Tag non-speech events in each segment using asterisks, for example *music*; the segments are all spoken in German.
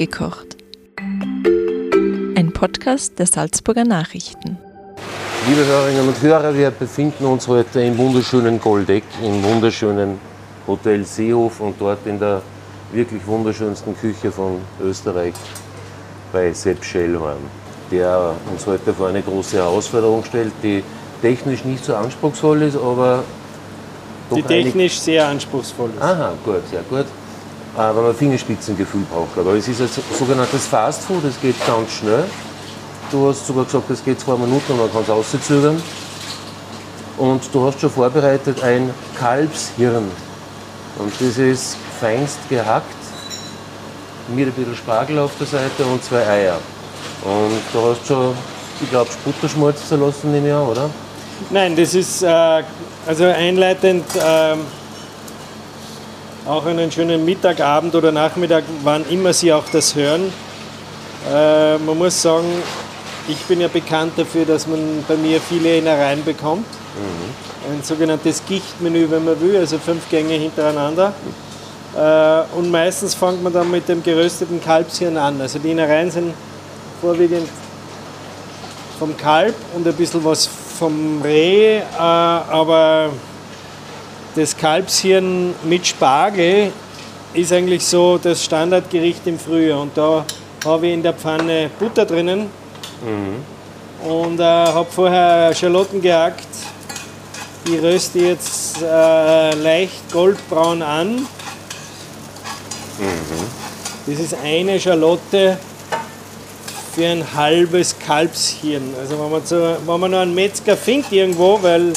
Nachgekocht. Ein Podcast der Salzburger Nachrichten. Liebe Hörerinnen und Hörer, wir befinden uns heute im wunderschönen Goldeck, im wunderschönen Hotel Seehof und dort in der wirklich wunderschönsten Küche von Österreich bei Sepp Schellhorn, der uns heute vor eine große Herausforderung stellt, die technisch nicht so anspruchsvoll ist, aber doch Die technisch sehr anspruchsvoll ist. Aha, gut, sehr gut. Äh, weil man Fingerspitzengefühl braucht. Aber es ist ein sogenanntes Fast Food, es geht ganz schnell. Du hast sogar gesagt, es geht zwei Minuten und man kann es auszögern. Und du hast schon vorbereitet ein Kalbshirn. Und das ist feinst gehackt, mit ein bisschen Spargel auf der Seite und zwei Eier. Und du hast schon, ich glaube, Butterschmalz zerlassen im Jahr, oder? Nein, das ist äh, also einleitend ähm, auch einen schönen Mittag, Abend oder Nachmittag, wann immer Sie auch das hören. Äh, man muss sagen, ich bin ja bekannt dafür, dass man bei mir viele Innereien bekommt. Ein sogenanntes Gichtmenü, wenn man will, also fünf Gänge hintereinander. Äh, und meistens fängt man dann mit dem gerösteten Kalbshirn an. Also die Innereien sind vorwiegend vom Kalb und ein bisschen was vom Reh, äh, aber das Kalbshirn mit Spargel ist eigentlich so das Standardgericht im Frühjahr. Und da habe ich in der Pfanne Butter drinnen und äh, habe vorher Schalotten gehackt. Die röste jetzt äh, leicht goldbraun an. Das ist eine Schalotte für ein halbes Kalbshirn. Also wenn man, so, wenn man noch einen Metzger findet irgendwo, weil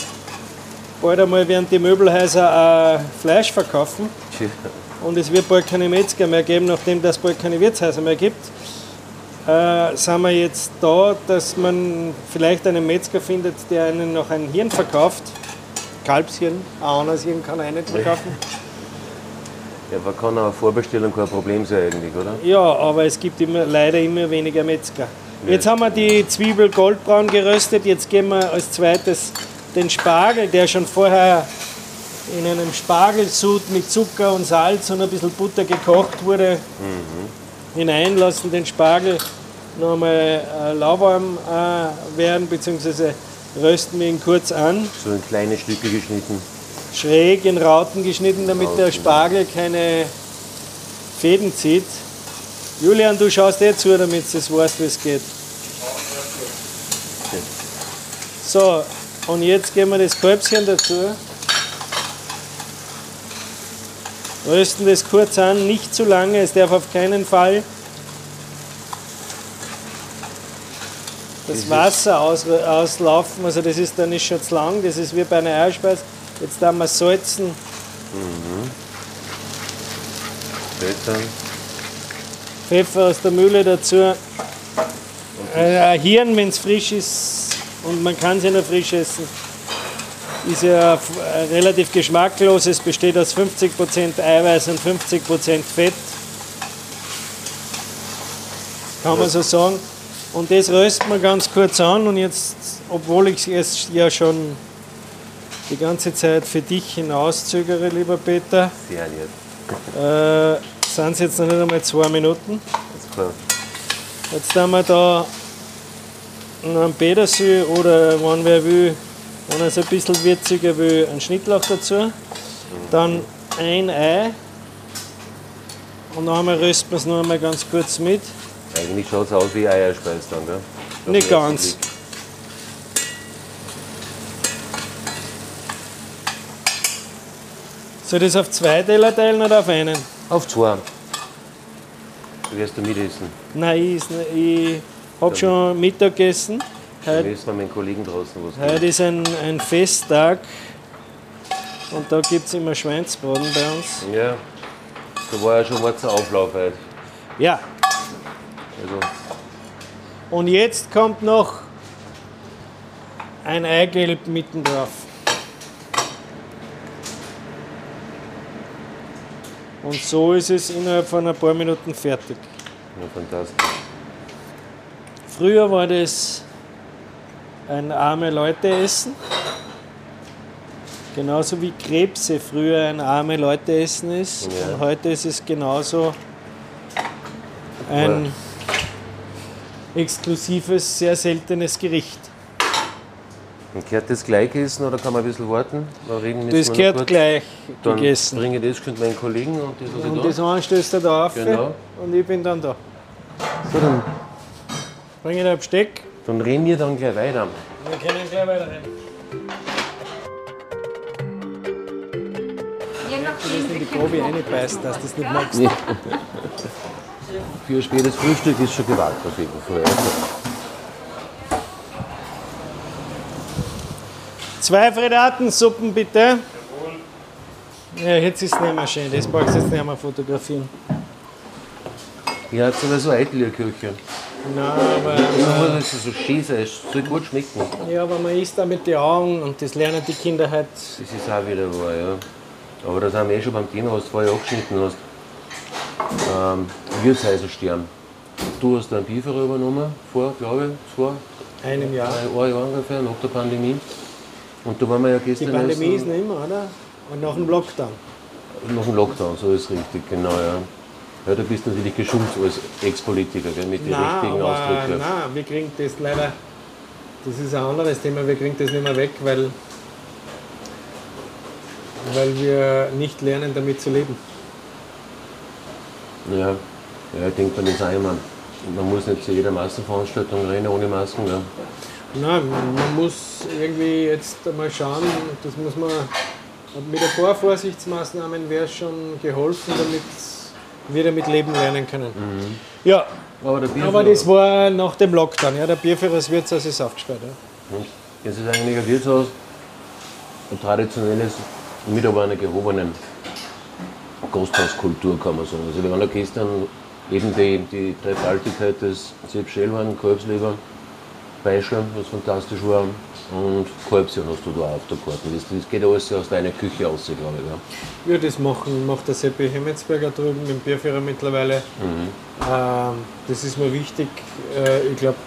bald einmal werden die Möbelhäuser äh, Fleisch verkaufen und es wird bald keine Metzger mehr geben, nachdem das bald keine Wirtshäuser mehr gibt, äh, sind wir jetzt da, dass man vielleicht einen Metzger findet, der einen noch ein Hirn verkauft. Kalbshirn, ein anderes Hirn kann er auch nicht verkaufen. Ja, aber kann eine Vorbestellung kein Problem sein eigentlich, oder? Ja, aber es gibt immer, leider immer weniger Metzger. Jetzt haben wir die Zwiebel goldbraun geröstet, jetzt geben wir als zweites den Spargel, der schon vorher in einem Spargelsud mit Zucker und Salz und ein bisschen Butter gekocht wurde, hineinlassen, den Spargel noch einmal äh, lauwarm äh, werden, beziehungsweise rösten wir ihn kurz an, So in kleine Stücke geschnitten. schräg in Rauten geschnitten, damit der Rauten. Spargel keine Fäden zieht. Julian, du schaust eh zu, damit du es weißt, wie es geht. So, und jetzt geben wir das Kalbschen dazu. Rösten das kurz an, nicht zu lange, es darf auf keinen Fall das Wasser aus, auslaufen, also das ist dann nicht schon zu lang, das ist wie bei einer Eierspeise. Jetzt da wir salzen, Pfeffer. Pfeffer aus der Mühle dazu. Äh, Hirn, wenn es frisch ist und man kann ja noch frisch essen, ist ja relativ geschmacklos. Es besteht aus 50% Eiweiß und 50% Fett. Kann man so sagen. Und das rösten wir ganz kurz an und jetzt, obwohl ich es ja schon die ganze Zeit für dich hinauszögere, lieber Peter, Sehr nett. äh, sind es jetzt noch nicht einmal zwei Minuten. Jetzt haben wir da einen Petersil oder wenn wer will, wenn er es ein bisschen würziger will, einen Schnittlauch dazu. Dann ein Ei. Und dann einmal rösten wir es noch einmal ganz kurz mit. Eigentlich schaut es aus wie Eierspeis dann, gell? Auf Nicht ganz. Blick. Soll ich das auf zwei Teller teilen oder auf einen? Auf zwei. Du wirst du mitessen. Nein, ich, ich habe schon Mittag gegessen. Dann Heute, wir meinen Kollegen draußen was. heute ist ein, ein Festtag. Und da gibt es immer Schweinsbraten bei uns. Ja. Da war ja schon mal zur Auflauf heute. Ja, Also, Und jetzt kommt noch ein Eigelb mitten drauf. Und so ist es innerhalb von ein paar Minuten fertig. ja, fantastisch. Früher war das ein arme Leute essen. Genauso wie Krebse früher ein arme Leute essen ist. Ja. Und heute ist es genauso ein exklusives, sehr seltenes Gericht. Und gehört das gleich gegessen oder kann man ein bisschen warten? Das gehört kurz. gleich Dann gegessen. bringe das mit meinen Kollegen und das Und das da. eine stößt er da auf Genau. und ich bin dann da. So, dann, Bringe ich ein Besteck. dann reden wir dann gleich weiter. Wir können gleich weiterrennen. Je nachdem, In die Grobe reinbeißt, dass du das nicht magst. Nee. Für ein spätes Frühstück ist schon gewagt auf jeden Fall. Zwei Fredatensuppen bitte. Ja, jetzt ist es nicht mehr schön. Das brauchst du jetzt nicht mehr fotografieren. Ihr habt sogar so eitle Küche. Nein, aber, dass es so schön sein, es soll gut schmecken. ja, aber man isst da mit den Augen und das lernen die Kinder halt. Das ist auch wieder wahr, ja. Aber da sind wir eh schon beim Thema, was du vorher angeschnitten hast. Ähm, Wirtshäusersterben. Du hast einen Bieferer übernommen, vor, glaube ich, vor Einem Jahr. ein Jahr ungefähr, nach der Pandemie. Und da waren wir ja Die gestern Pandemie ist essen, noch immer, oder? Und nach dem Lockdown. nach dem Lockdown, so ist richtig, genau, ja. Ja, du bist natürlich geschult als Ex-Politiker, mit den Nein, richtigen Ausdrücken. nein, wir kriegen das leider, das ist ein anderes Thema, wir kriegen das nicht mehr weg, weil, weil wir nicht lernen, damit zu leben. Ja, ja ich denke, man ist auch immer, man muss nicht zu jeder Massenveranstaltung rennen ohne Masken. Ja. Nein, man muss irgendwie jetzt einmal schauen, das muss man mit ein paar Vorsichtsmaßnahmen wäre schon geholfen, damit wir damit leben lernen können. Ja, Aber, aber das war nach dem Lockdown. Ja, der Bierführer des Wirtshaus ist aufgesperrt. Ja. Das ist eigentlich ein Wirtshaus, ein traditionelles, mit aber einer gehobenen Gasthauskultur, kann man sagen. Also wir waren ja gestern eben die, die Dreifaltigkeit des Zirpschellwein, Kalbsleber, Beischel, was fantastisch war, und Kalbschen hast du da auf der Karte. Das, das geht alles aus deiner Küche aus, glaube ich. Ja. Ja, das machen, macht der Seppi Hemmetsberger drüben dem Bierführer mittlerweile. Ähm, das ist mir wichtig. Äh, ich glaube,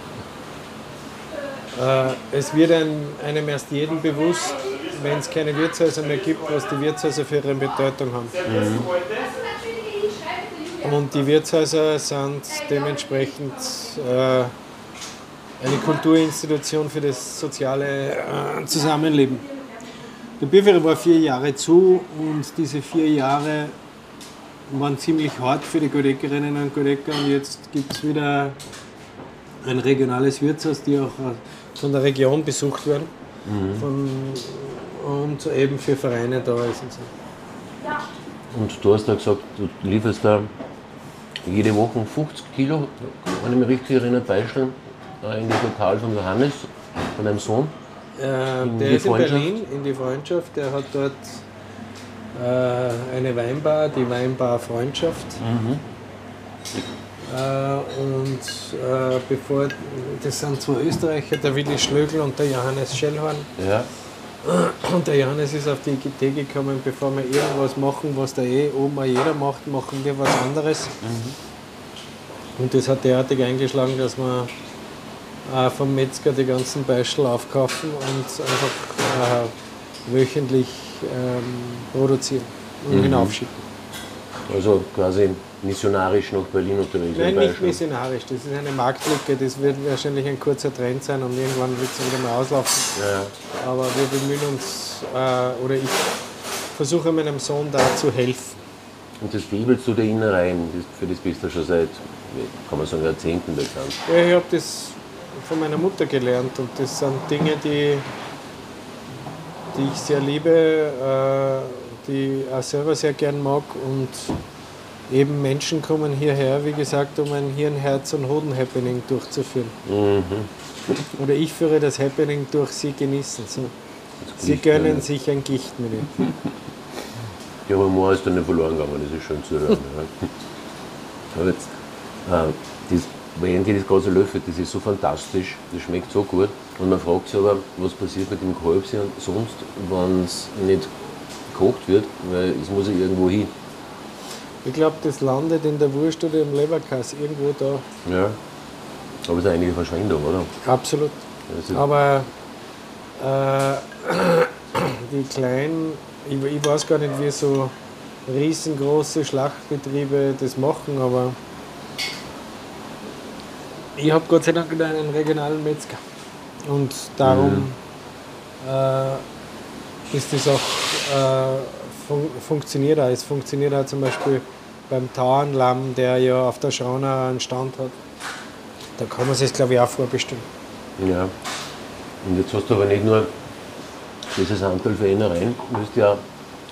äh, es wird ein, einem erst jedem bewusst, wenn es keine Wirtshäuser mehr gibt, was die Wirtshäuser für ihre Bedeutung haben. Und die Wirtshäuser sind dementsprechend äh, eine Kulturinstitution für das soziale äh, Zusammenleben. Der Bierführer war vier Jahre zu und diese vier Jahre waren ziemlich hart für die Godeckerinnen und Godecker und jetzt gibt es wieder ein regionales Wirtshaus, die auch äh, von der Region besucht werden von, und eben für Vereine da ist. Und, so. Und du hast ja gesagt, du lieferst da jede Woche 50 Kilo, wenn ich mich richtig erinnere, Beischel äh, in das Lokal von Johannes, von deinem Sohn. Äh, In der die ist in? Berlin, in die Freundschaft. Der hat dort äh, eine Weinbar, die Weinbar Freundschaft. Äh, und äh, bevor, das sind zwei Österreicher, der Willi Schlögl und der Johannes Schellhorn. Ja. Und der Johannes ist auf die Idee gekommen, bevor wir irgendwas machen, was da eh oben auch jeder macht, machen wir was anderes. Und das hat derartig eingeschlagen, dass wir äh, vom Metzger die ganzen Beischel aufkaufen und einfach äh, wöchentlich ähm, produzieren und hinaufschicken. Also quasi missionarisch nach Berlin unterwegs. Nein, nicht missionarisch, das ist eine Marktlücke, das wird wahrscheinlich ein kurzer Trend sein und irgendwann wird es wieder mal auslaufen. Ja. Aber wir bemühen uns, äh, oder ich versuche meinem Sohn da zu helfen. Und das bibelst du der Innereien, für das bist du schon seit, kann man sagen, Jahrzehnten bekannt. Ja, ich habe das von meiner Mutter gelernt und das sind Dinge, die, die ich sehr liebe, äh, die ich auch selber sehr gern mag und eben Menschen kommen hierher, wie gesagt, um ein Hirn, Herz und Hoden-Happening durchzuführen. Oder ich führe das Happening durch, sie genießen es. Sie Gicht gönnen sich ein Gichtmenü. Der Humor ist dann nicht verloren gegangen, das ist schön zu hören. ja. *laughs* Aber jetzt, äh, das, während das ganze löffelt, das ist so fantastisch, das schmeckt so gut. Und man fragt sich aber, was passiert mit dem Kalbschen sonst, wenn es nicht gekocht wird, weil es muss ja irgendwo hin. Ich glaube, das landet in der Wurst oder im Leberkass irgendwo da. Ja. Aber es ist eigentlich eine Verschwendung, oder? Absolut. Ist- Aber äh, *clears throat* die kleinen, ich, ich weiß gar nicht, wie so riesengroße Schlachtbetriebe das machen, aber ich habe Gott sei Dank einen regionalen Metzger. Und darum Mhm. äh, ist das auch, äh, fun funktioniert auch. Es funktioniert auch zum Beispiel beim Tauernlamm, der ja auf der Schrauna einen Stand hat. Da kann man sich glaube ich, auch vorbestimmen. Ja. Und jetzt hast du aber nicht nur dieses Anteil für Innereien, du bist ja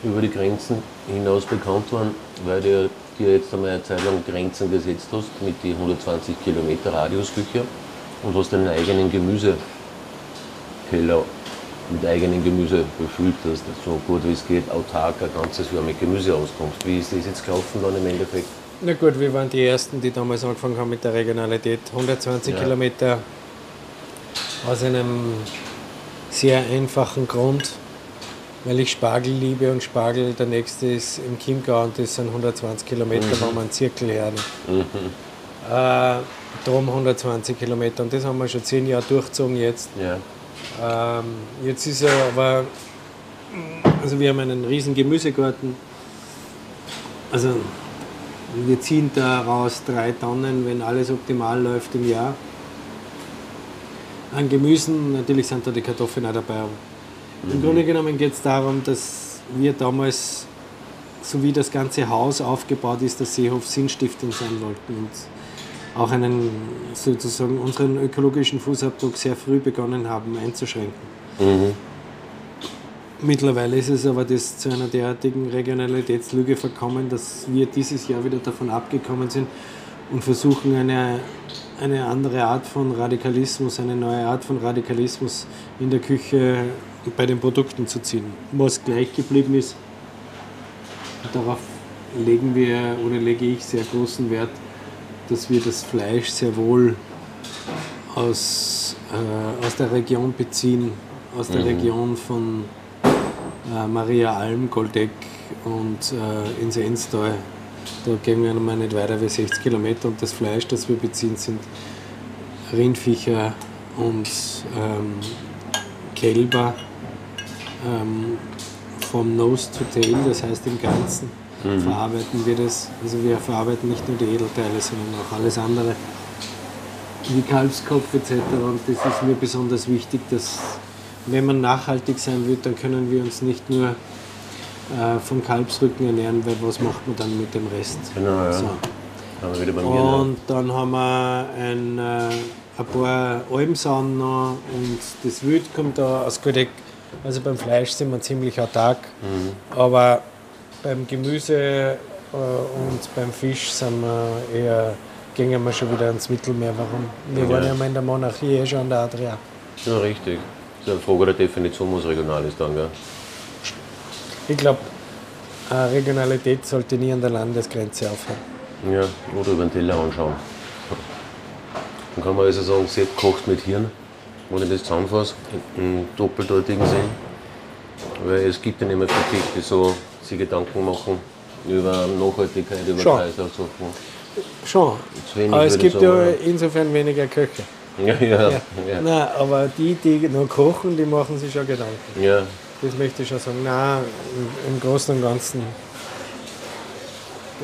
über die Grenzen hinaus bekannt worden, weil du dir jetzt einmal eine Zeit lang Grenzen gesetzt hast mit die 120 Kilometer Radiusküche und hast einen eigenen Gemüsekeller mit eigenem Gemüse befüllt, du so gut wie es geht autark ein ganzes Jahr mit Gemüse auskommst. Wie ist das jetzt gelaufen dann im Endeffekt? Na gut, wir waren die Ersten, die damals angefangen haben mit der Regionalität. 120 Ja. Kilometer aus einem sehr einfachen Grund, weil ich Spargel liebe und Spargel, der nächste ist im Chiemgau und das sind 120 Kilometer, wo man einen Zirkel her. Äh, drum 120 Kilometer und das haben wir schon zehn Jahre durchgezogen jetzt. Ja. Ähm, jetzt ist er aber, also wir haben einen riesen Gemüsegarten. Also wir ziehen daraus drei Tonnen, wenn alles optimal läuft im Jahr. An Gemüsen, natürlich sind da die Kartoffeln auch dabei. Im Grunde genommen geht es darum, dass wir damals, so wie das ganze Haus aufgebaut ist, der Seehof sinnstiftend sein wollten und auch einen sozusagen unseren ökologischen Fußabdruck sehr früh begonnen haben einzuschränken. Mittlerweile ist es aber das zu einer derartigen Regionalitätslüge verkommen, dass wir dieses Jahr wieder davon abgekommen sind und versuchen eine, eine andere Art von Radikalismus, eine neue Art von Radikalismus in der Küche bei den Produkten zu ziehen. Was gleich geblieben ist, darauf legen wir oder lege ich sehr großen Wert, dass wir das Fleisch sehr wohl aus, äh, aus der Region beziehen, aus der Region von äh, Maria Alm, Goldeck und äh, ins Enstal. Da gehen wir noch mal nicht weiter wie 60 Kilometer und das Fleisch, das wir beziehen, sind Rindviecher und ähm, Kälber ähm, vom Nose to Tail, das heißt im Ganzen verarbeiten wir das. Also wir verarbeiten nicht nur die Edelteile, sondern auch alles andere, wie Kalbskopf etc. Und das ist mir besonders wichtig, dass wenn man nachhaltig sein will, dann können wir uns nicht nur äh, vom Kalbsrücken ernähren, weil was macht man dann mit dem Rest? Genau, ja. So. Mir. Und dann haben wir ein, äh, ein paar Almsauen noch und das Wild kommt da aus Goldeck. Also beim Fleisch sind wir ziemlich autark, aber beim Gemüse äh, und beim Fisch sind wir eher, gehen wir schon wieder ins Mittelmeer. Warum? Wir Ja. waren ja mal in der Monarchie eh schon an der Adria. Ja, richtig. Das ist eine Frage der Definition, was regional ist dann, gell? Ich glaube, Regionalität sollte nie an der Landesgrenze aufhören. Ja, oder über den Teller anschauen. Dann kann man also sagen, Sepp kocht mit Hirn, wenn ich das zusammenfasse, im doppeldeutigen Sinn. Weil es gibt ja nicht mehr viele die so sich Gedanken machen über Nachhaltigkeit, über Schon. Kreislaufsachen. Schon. Aber es gibt ja insofern weniger Köche. Ja, ja, ja. Nein, aber die, die noch kochen, die machen sich schon Gedanken. ja. Das möchte ich schon sagen. Nein, im, im Großen und Ganzen.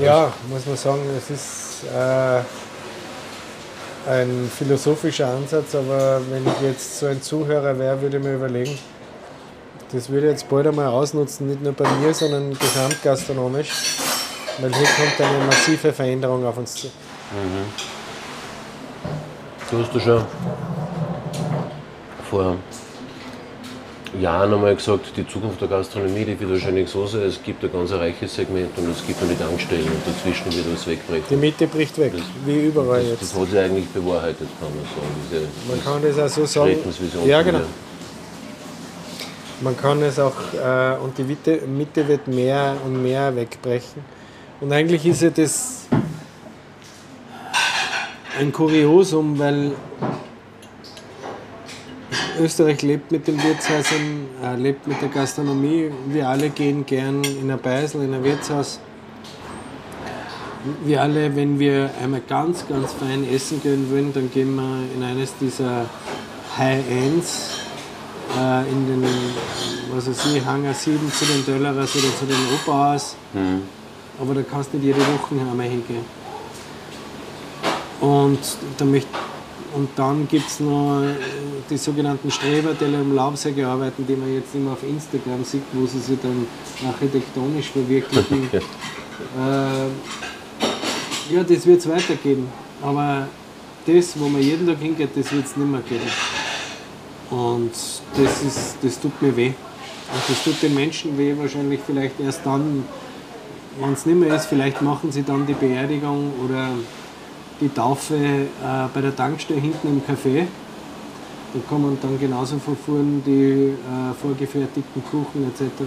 Ja, muss man sagen, es ist äh, ein philosophischer Ansatz, aber wenn ich jetzt so ein Zuhörer wäre, würde ich mir überlegen, das würde ich jetzt bald einmal ausnutzen, nicht nur bei mir, sondern gesamtgastronomisch, weil hier kommt eine massive Veränderung auf uns zu. Du hast ja schon vor Jahren einmal gesagt, die Zukunft der Gastronomie, die wird wahrscheinlich so sein, es gibt ein ganz reiches Segment und es gibt noch die Tankstellen und dazwischen wird Die wegbrechen. Mitte bricht weg, wie überall Das, jetzt. das hat sich eigentlich bewahrheitet, kann man sagen. Diese, Man kann das auch so sagen. Ja, genau. Man kann es auch, äh, und die Mitte, Mitte wird mehr und mehr wegbrechen. Und eigentlich ist ja das ein Kuriosum, weil Österreich lebt mit den Wirtshäusern, äh, lebt mit der Gastronomie. Wir alle gehen gern in ein Beisel, in ein Wirtshaus. Wir alle, wenn wir einmal ganz, ganz fein essen gehen wollen, dann gehen wir in eines dieser High-Ends äh, in den, was weiß ich, Hangar 7 zu den Döllerers oder zu den Operhaus. Aber da kannst du nicht jede Woche einmal hingehen. Und da möchte und dann gibt es noch äh, die sogenannten Streberteller um Laubsäge arbeiten, die man jetzt immer auf Instagram sieht, wo sie sich dann architektonisch verwirklichen. äh, ja, das wird es weitergeben. Aber das, wo man jeden Tag hingeht, das wird es nicht mehr geben. Und das, ist, das tut mir weh. Und das tut den Menschen weh, wahrscheinlich vielleicht erst dann, wenn es nicht mehr ist, vielleicht machen sie dann die Beerdigung oder die Taufe äh, bei der Tankstelle hinten im Café. Da man dann genauso verfuhren die äh, vorgefertigten Kuchen etc.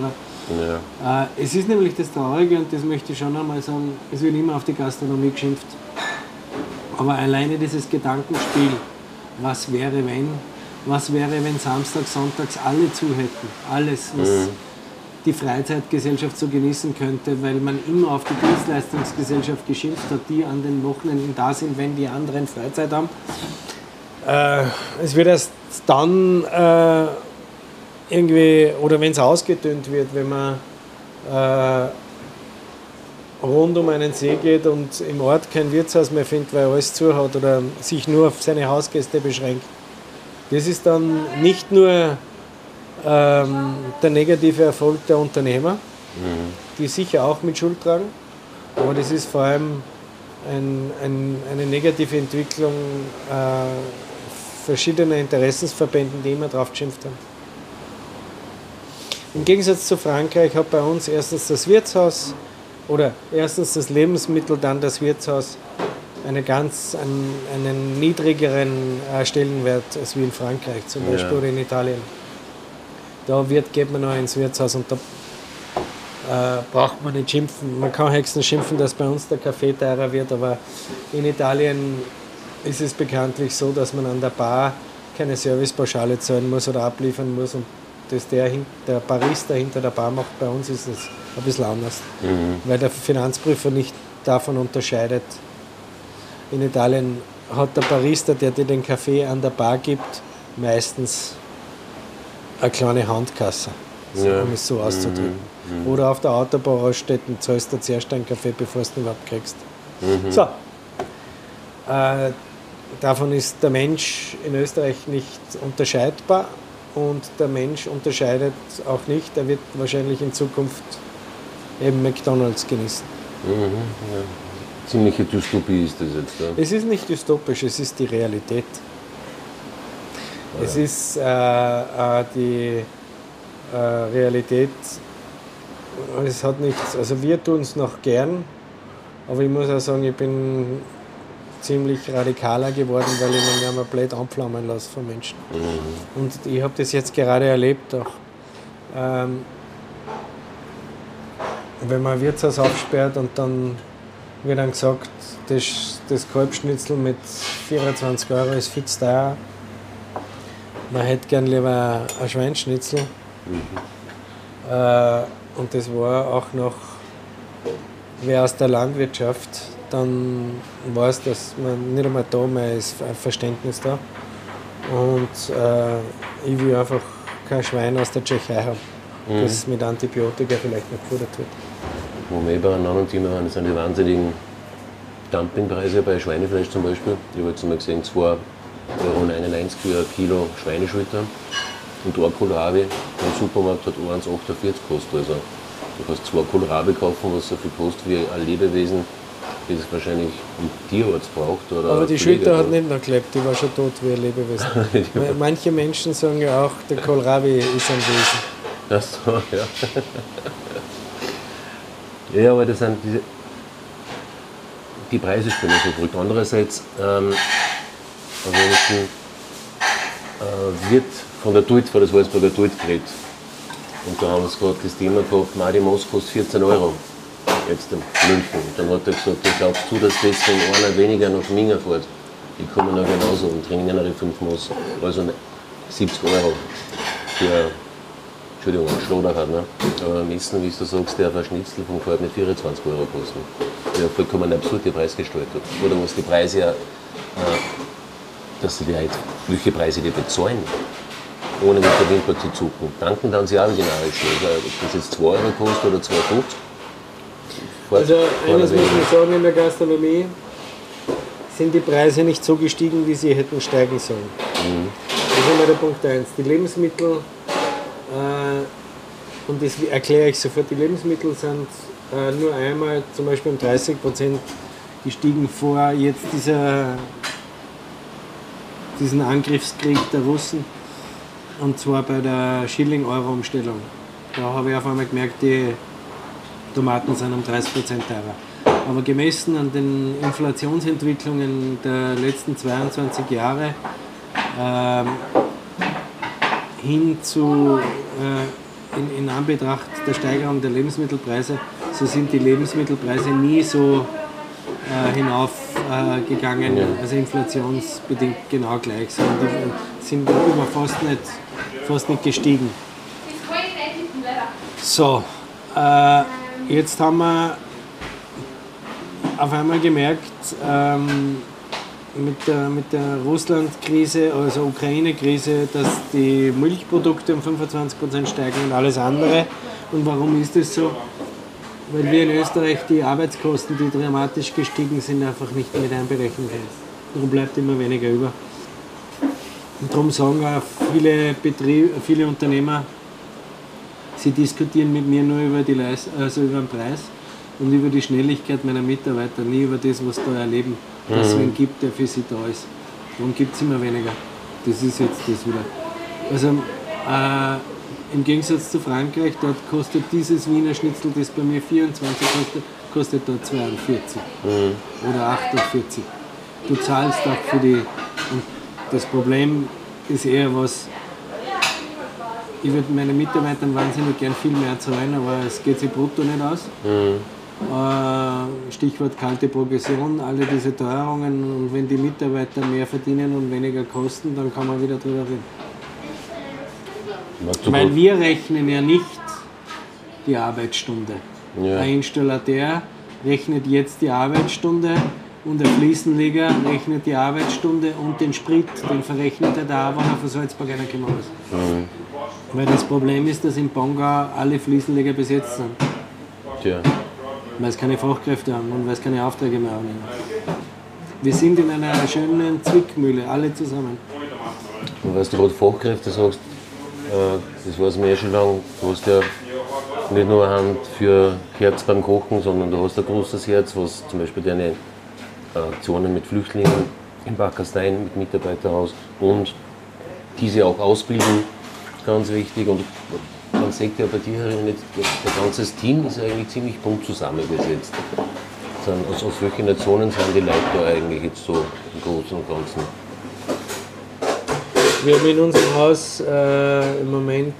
Ja. Äh, es ist nämlich das Traurige und das möchte ich schon einmal sagen, es wird immer auf die Gastronomie geschimpft. Aber alleine dieses Gedankenspiel, was wäre wenn, was wäre wenn Samstag, Sonntags alle zu hätten, alles, was mhm. Die Freizeitgesellschaft so genießen könnte, weil man immer auf die Dienstleistungsgesellschaft geschimpft hat, die an den Wochenenden da sind, wenn die anderen Freizeit haben. Äh, es wird erst dann äh, irgendwie, oder wenn es ausgedünnt wird, wenn man äh, rund um einen See geht und im Ort kein Wirtshaus mehr findet, weil alles zu hat oder sich nur auf seine Hausgäste beschränkt. Das ist dann nicht nur ähm, der negative Erfolg der Unternehmer, mhm. die sicher auch mit Schuld tragen, aber das ist vor allem ein, ein, eine negative Entwicklung äh, verschiedener Interessensverbänden, die immer drauf geschimpft haben. Im Gegensatz zu Frankreich hat bei uns erstens das Wirtshaus oder erstens das Lebensmittel, dann das Wirtshaus eine ganz, einen, einen niedrigeren äh, Stellenwert als wie in Frankreich zum Beispiel ja. oder in Italien. Da wird, geht man noch ins Wirtshaus und da äh, braucht man nicht schimpfen. Man kann höchstens schimpfen, dass bei uns der Kaffee teurer wird, aber in Italien ist es bekanntlich so, dass man an der Bar keine Servicepauschale zahlen muss oder abliefern muss und das der, der Barista hinter der Bar macht. Bei uns ist es ein bisschen anders, mhm. weil der Finanzprüfer nicht davon unterscheidet. In Italien hat der Barista, der dir den Kaffee an der Bar gibt, meistens eine kleine Handkasse, ja. um es so auszudrücken. Mhm. Oder auf der Autobahn steht und zahlst du zuerst einen Kaffee, bevor du ihn überhaupt kriegst. Mhm. So. Äh, davon ist der Mensch in Österreich nicht unterscheidbar und der Mensch unterscheidet auch nicht. Er wird wahrscheinlich in Zukunft eben McDonalds genießen. Mhm, ja. Ziemliche Dystopie ist das jetzt. Ja. Es ist nicht dystopisch, es ist die Realität. Es ist äh, äh, die äh, Realität, es hat nichts, also wir tun es noch gern, aber ich muss auch sagen, ich bin ziemlich radikaler geworden, weil ich mir mal blöd anpflaumen lasse von Menschen. Mhm. Und ich habe das jetzt gerade erlebt auch. Ähm, wenn man ein Wirtshaus aufsperrt und dann wird dann gesagt, das, das Kalbschnitzel mit 24 Euro ist fix teuer. Man hätte gern lieber ein Schweinschnitzel. Mhm. Äh, und das war auch noch wer aus der Landwirtschaft, dann weiß, dass man nicht einmal da mehr ist, ein Verständnis da. Und äh, ich will einfach kein Schwein aus der Tschechei haben, mhm. das mit Antibiotika vielleicht noch gefuttert wird. Wo wir bei einem anderen Thema waren, sind die wahnsinnigen Dumpingpreise bei Schweinefleisch zum Beispiel. Ich habe jetzt mal gesehen, 2,91 Euro für ein Kilo Schweineschulter. Und ein Kohlrabi im Supermarkt hat 1,48 gekostet. Also du kannst zwei Kohlrabi kaufen, was so viel kostet wie ein Lebewesen, das es wahrscheinlich ein Tierarzt braucht. Oder Aber die Schulter hat nicht noch gelebt, die war schon tot wie ein Lebewesen. *laughs* Manche Menschen sagen ja auch, der Kohlrabi ist ein Wesen. Ach so, ja. Ja, aber das sind diese. Die Preise spielen so verrückt. Andererseits, ähm, ansonsten wird von der Duld, von der Salzburger Duld geredet. Und da haben sie gerade das Thema gehabt, Moos kostet 14 Euro. Jetzt in München. Und dann hat er gesagt, du glaubst du, dass deswegen einer weniger nach Minga fährt? Die kommen noch genauso und trainieren ihre 5 Moos. Also 70 Euro für Entschuldigung, Schloder hat. Ne? Aber messen, wie du sagst, der Schnitzel vom Kalb mit 24 Euro kosten. Ja, vollkommen absurd, die Preisgestaltung. Oder was die Preise ja, äh, dass sie die halt, welche Preise die bezahlen, ohne mit der Wimper zu zucken. Danken dann sie auch generisch. Also, ob das jetzt 2 Euro kostet oder 2,50 Also, eines muss man sagen in der Gastronomie, sind die Preise nicht so gestiegen, wie sie hätten steigen sollen. Das ist einmal der Punkt 1. Die Lebensmittel, äh, und das erkläre ich sofort, die Lebensmittel sind äh, nur einmal zum Beispiel um 30 Prozent gestiegen vor jetzt dieser, diesen Angriffskrieg der Russen und zwar bei der Schilling-Euro-Umstellung. Da habe ich auf einmal gemerkt, die Tomaten sind um 30 Prozent teurer. Aber gemessen an den Inflationsentwicklungen der letzten 22 Jahre ähm, hin zu äh, in, in Anbetracht der Steigerung der Lebensmittelpreise, so sind die Lebensmittelpreise nie so äh, hinaufgegangen, Ja. also inflationsbedingt genau gleich, sondern die sind über fast nicht, fast nicht gestiegen. So, äh, jetzt haben wir auf einmal gemerkt, ähm, mit der, mit der Russland-Krise, also Ukraine-Krise, dass die Milchprodukte um 25% steigen und alles andere. Und warum ist das so? Weil wir in Österreich die Arbeitskosten, die dramatisch gestiegen sind, einfach nicht mit einberechnen können. Darum bleibt immer weniger über. Und darum sagen auch viele, Betriebe, viele Unternehmer, sie diskutieren mit mir nur über, die Leis also über den Preis und über die Schnelligkeit meiner Mitarbeiter, nie über das, was da erleben, dass es wen gibt, der für sie da ist. Darum gibt es immer weniger. Das ist jetzt das wieder. Also äh, im Gegensatz zu Frankreich, dort kostet dieses Wiener Schnitzel, das bei mir 24 kostet, kostet dort 42 oder 48. Du zahlst auch für die. Und das Problem ist eher was. Ich würde meinen Mitarbeitern wahnsinnig gern viel mehr zahlen, aber es geht sich brutto nicht aus. Äh, Stichwort kalte Progression, alle diese Teuerungen und wenn die Mitarbeiter mehr verdienen und weniger kosten, dann kann man wieder drüber reden. Weil wir rechnen ja nicht die Arbeitsstunde. Ja. Ein Installateur rechnet jetzt die Arbeitsstunde und der Fliesenleger rechnet die Arbeitsstunde und den Sprit, den verrechnet er da, wenn er von Salzburg reingekommen ist. Weil das Problem ist, dass in Bongau alle Fliesenleger besetzt sind, Tja. weil es keine Fachkräfte haben und weil es keine Aufträge mehr haben. Wir sind in einer schönen Zwickmühle, alle zusammen. Und was du gerade Fachkräfte sagst, das weiß man ja schon lange, du hast ja nicht nur eine Hand für Herz beim Kochen, sondern du hast ein großes Herz, was zum Beispiel deine äh, Aktionen mit Flüchtlingen im Backerstein mit Mitarbeitern aus und diese auch ausbilden, ganz wichtig. Und man sieht ja bei dir herin nicht, der ganze Team ist eigentlich ziemlich bunt zusammengesetzt. Aus, aus welchen Nationen sind die Leute da eigentlich jetzt so im Großen und Ganzen? Wir haben in unserem Haus äh, im Moment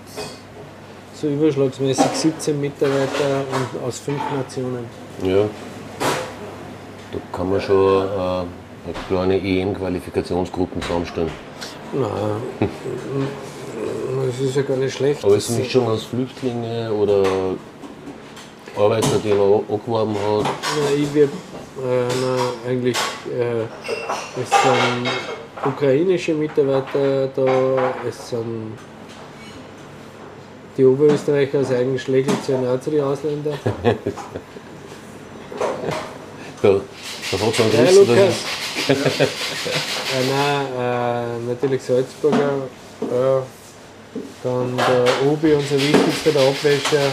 so überschlagsmäßig 17 Mitarbeiter und aus fünf Nationen. Ja. Da kann man schon äh, eine kleine EM-Qualifikationsgruppen zusammenstellen. Nein, *laughs* das ist ja gar nicht schlecht. Aber es ist eine Mischung aus Flüchtlinge oder Arbeiter, die man angeworben hat. Na, ich wird äh, eigentlich äh, es sind ukrainische Mitarbeiter da, es sind die Oberösterreicher aus Eigenschlägel zählen auch zu den Ausländern. *laughs* Da, da hat einen Ja, Lukas. ist- Äh, nein, äh, natürlich Salzburger. Äh, dann der Obi, unser wichtigster, der Abwäscher,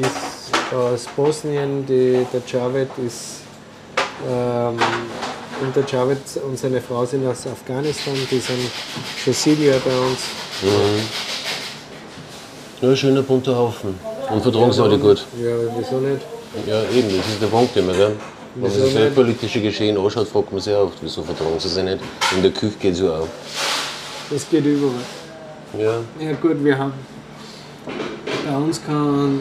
ist aus Bosnien. Die, der Javed ist. Ähm, und der Javed und seine Frau sind aus Afghanistan. Die sind schon sieben Jahre bei uns. ja, ein schöner bunter Haufen. Und vertragen sie alle gut. Ja, wieso nicht? Ja, eben, das ist der Punkt immer. Gell? Wenn man sich das weltpolitische Geschehen anschaut, fragt man sich oft, wieso vertragen sie sich nicht. In der Küche geht es ja auch. Das geht überall. Ja, Ja gut, wir haben bei uns kann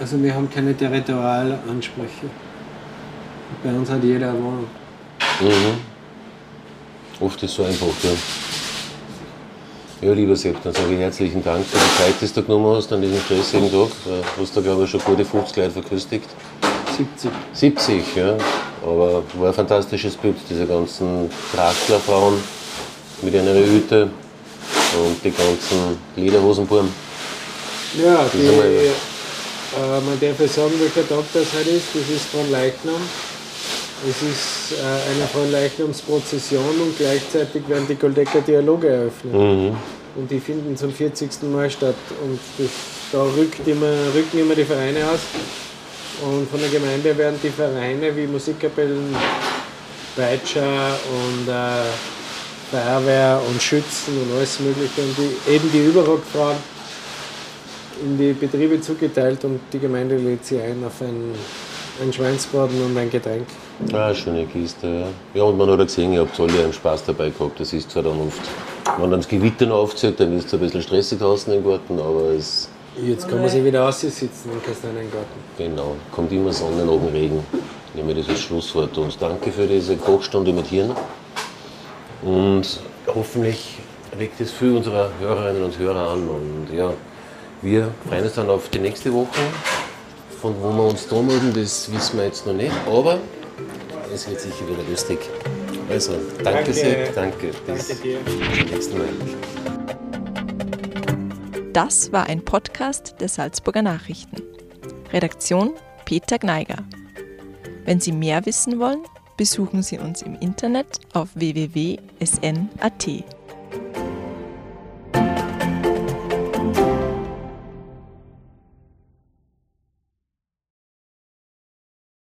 also wir haben keine Territorialansprüche. Bei uns hat jeder eine Wohnung. oft ist es so einfach. Ja. Ja, lieber Sepp, dann sage ich herzlichen Dank für die Zeit, die du genommen hast an diesem stressigen Tag. Du hast da, glaube ich, schon gute 50 Leute verköstigt. 70. 70, ja. Aber war ein fantastisches Bild, diese ganzen Trachtlerfrauen mit einer Hüte und die ganzen Lederhosenbuben. Ja, die, äh, man darf ja sagen, welcher Tag das heute ist. Das ist von Leichnam. Es ist äh, eine Fronleichnamsprozession und gleichzeitig werden die Goldecker Dialoge eröffnet. Mhm. Und die finden zum 40. Mal statt. Und das, da rückt immer, rücken immer die Vereine aus. Und von der Gemeinde werden die Vereine wie Musikkapellen, Peitscher und äh, Feuerwehr und Schützen und alles Mögliche und die, eben die Überrockfrauen in die Betriebe zugeteilt und die Gemeinde lädt sie ein auf ein, ein Schweinsbraten und ein Getränk. Ah, schöne Kiste, ja. Ja, und man hat auch gesehen, ihr habt alle einen Spaß dabei gehabt. Das ist zwar dann oft, wenn dann das Gewitter noch aufzieht, dann ist es ein bisschen stressig draußen im Garten, aber es, Jetzt kann man sich wieder aussitzen im Kastaniengarten. genau, kommt immer Sonne dem Regen. Nehmen wir das als Schlusswort. Und danke für diese Kochstunde mit Hirn. Und hoffentlich regt es viel unserer Hörerinnen und Hörer an. Und ja, wir freuen uns dann auf die nächste Woche. Von wo wir uns da melden, das wissen wir jetzt noch nicht. Aber es wird sicher wieder lustig. Also, danke, Danke. sehr. Danke. Bis zum nächsten Mal. Das war ein Podcast der Salzburger Nachrichten. Redaktion Peter Gneiger. Wenn Sie mehr wissen wollen, besuchen Sie uns im Internet auf www.sn.at.